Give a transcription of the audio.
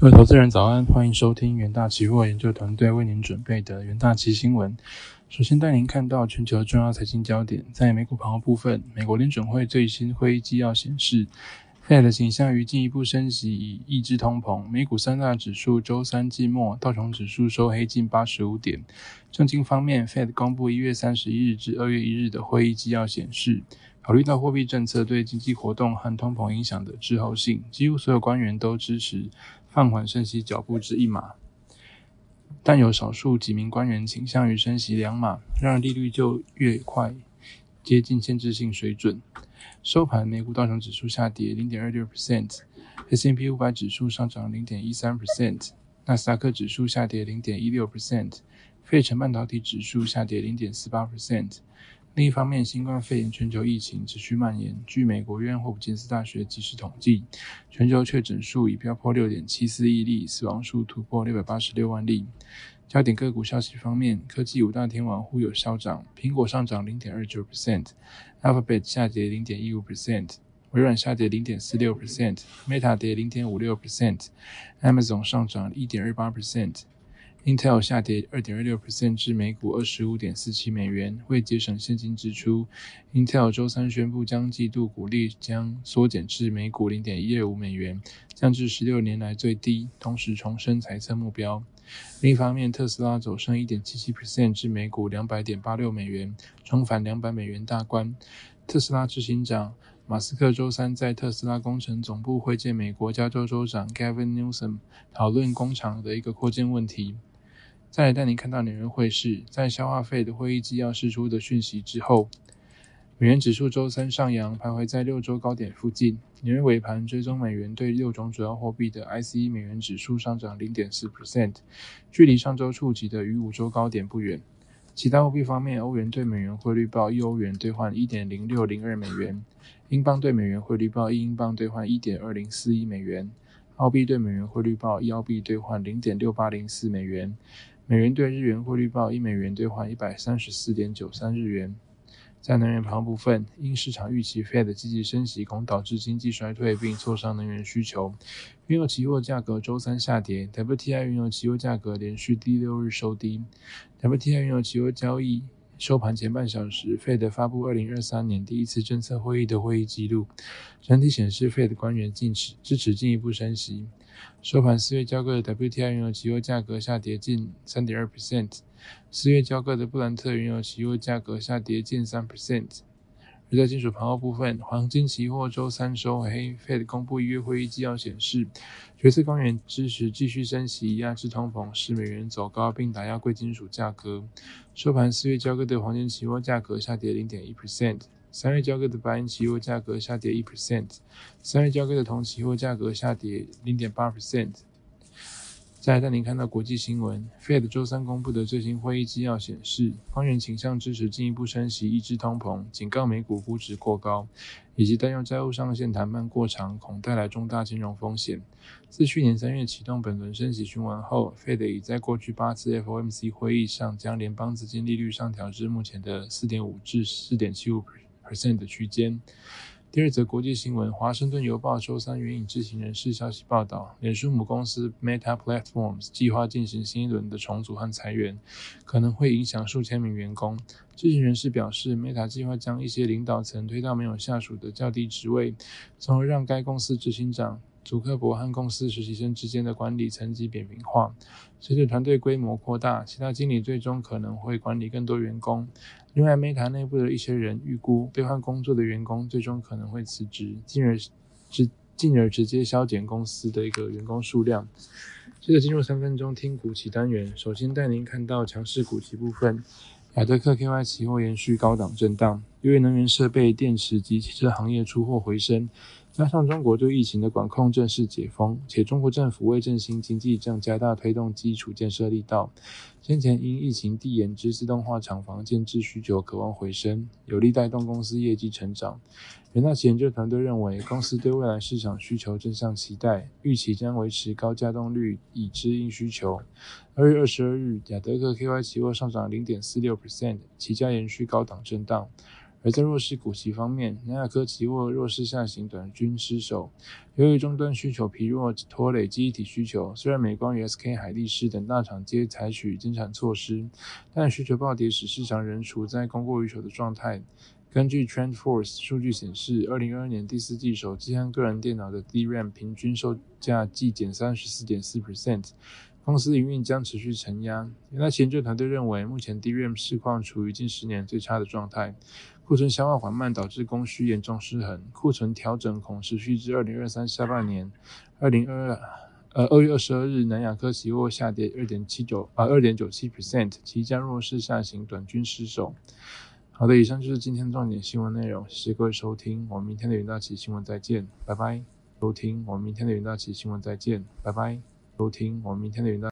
各位投资人早安，欢迎收听元大期货研究团队为您准备的元大期新闻。首先带您看到全球重要财经焦点，在美股盘后部分，美国联准会最新会议纪要显示，Fed 倾向于进一步升息以抑制通膨。美股三大指数周三季末道琼指数收黑近八十五点。证金方面，Fed 公布一月三十一日至二月一日的会议纪要显示。考虑到货币政策对经济活动和通膨影响的滞后性，几乎所有官员都支持放缓升息脚步至一码，但有少数几名官员倾向于升息两码，让利率就越快接近限制性水准。收盘，美股道琼指数下跌零点二六 percent，S&P 五百指数上涨零点一三 percent，纳斯达克指数下跌零点一六 percent，费城半导体指数下跌零点四八 percent。另一方面，新冠肺炎全球疫情持续蔓延。据美国约翰霍普金斯大学及时统计，全球确诊数已飙破六点七四亿例，死亡数突破六百八十六万例。焦点个股消息方面，科技五大天王互有消涨，苹果上涨零点二九 percent，Alphabet 下跌零点一五 percent，微软下跌零点四六 percent，Meta 跌零点五六 percent，Amazon 上涨一点二八 percent。Intel 下跌二点二六 percent 至每股二十五点四七美元。为节省现金支出，Intel 周三宣布将季度股利将缩减至每股零点一二五美元，降至十六年来最低。同时重申财测目标。另一方面，特斯拉走升一点七七 percent 至每股两百点八六美元，重返两百美元大关。特斯拉执行长马斯克周三在特斯拉工程总部会见美国加州州长 Gavin Newsom，讨论工厂的一个扩建问题。再来带您看到纽约汇市，在消化费的会议纪要释出的讯息之后，美元指数周三上扬，徘徊在六周高点附近。纽约尾盘追踪美元对六种主要货币的 ICE 美元指数上涨零点四 percent，距离上周触及的逾五周高点不远。其他货币方面，欧元对美元汇率报一欧元兑换一点零六零二美元，英镑对美元汇率报一英镑兑换一点二零四一美元，澳币对美元汇率报一澳币兑换零点六八零四美元。美元兑日元汇率报一美元兑换一百三十四点九三日元。在能源旁部分，因市场预期 Fed 积极升息恐导致经济衰退并挫伤能源需求，原油期货价格周三下跌。WTI 原油期货价格连续第六日收低。WTI 原油期货交易收盘前半小时，Fed 发布二零二三年第一次政策会议的会议记录，整体显示 Fed 官员坚持支持进一步升息。收盘，四月交割的 WTI 原油期货价格下跌近三点二 percent，四月交割的布兰特原油期货价格下跌近三 percent。而在金属盘后部分，黄金期货周三收黑，Fed 公布一月会议纪要显示，决策官员支持继续升息压制通膨，使美元走高，并打压贵金属价格。收盘，四月交割的黄金期货价格下跌零点一 percent。三月交割的白银期货价格下跌一 percent，三月交割的铜期货价格下跌零点八 percent。再带您看到国际新闻，Fed 周三公布的最新会议纪要显示，官员倾向支持进一步升息抑制通膨，警告美股估值过高，以及担忧债务上限谈判过长恐带来重大金融风险。自去年三月启动本轮升息循环后，Fed 已在过去八次 FOMC 会议上将联邦资金利率上调至目前的四点五至四点七五 percent 的区间。第二则国际新闻，《华盛顿邮报》周三援引知情人士消息报道，脸书母公司 Meta Platforms 计划进行新一轮的重组和裁员，可能会影响数千名员工。知情人士表示，Meta 计划将一些领导层推到没有下属的较低职位，从而让该公司执行长。祖克伯和公司实习生之间的管理层级扁平化。随着团队规模扩大，其他经理最终可能会管理更多员工。另外，Meta 内部的一些人预估，被换工作的员工最终可能会辞职，进而直进而直接削减公司的一个员工数量。接着进入三分钟听股期单元，首先带您看到强势股期部分。亚德克 KY 期货延续高档震荡，由于能源设备、电池及汽车行业出货回升。加上中国对疫情的管控正式解封，且中国政府为振兴经济正加大推动基础建设力道。先前因疫情递延之自动化厂房建制需求渴望回升，有力带动公司业绩成长。元大旗研究团队认为，公司对未来市场需求正向期待，预期将维持高加动率以支应需求。二月二十二日，亚德克 KY 期货上涨零点四六 percent，期价延续高档震荡。而在弱势股息方面，南亚科期货弱势下行，短均失守。由于终端需求疲弱拖累记忆体需求，虽然美光与 SK 海力士等大厂皆采取增产措施，但需求暴跌使市场仍处在供过于求的状态。根据 TrendForce 数据显示，二零二二年第四季手机和个人电脑的 DRAM 平均售价季减三十四点四 percent。公司营运将持续承压。那研究团队认为，目前 DRAM 市况处于近十年最差的状态，库存消化缓慢导致供需严重失衡，库存调整恐持续至二零二三下半年。二零二二呃二月二十二日，南亚科期货下跌二点七九啊二点九七 percent，即将弱势下行，短均失守。好的，以上就是今天的重点新闻内容，谢谢各位收听，我们明天的云大奇新闻再见，拜拜。收听我们明天的云大奇新闻再见，拜拜。收听我们明天的云大。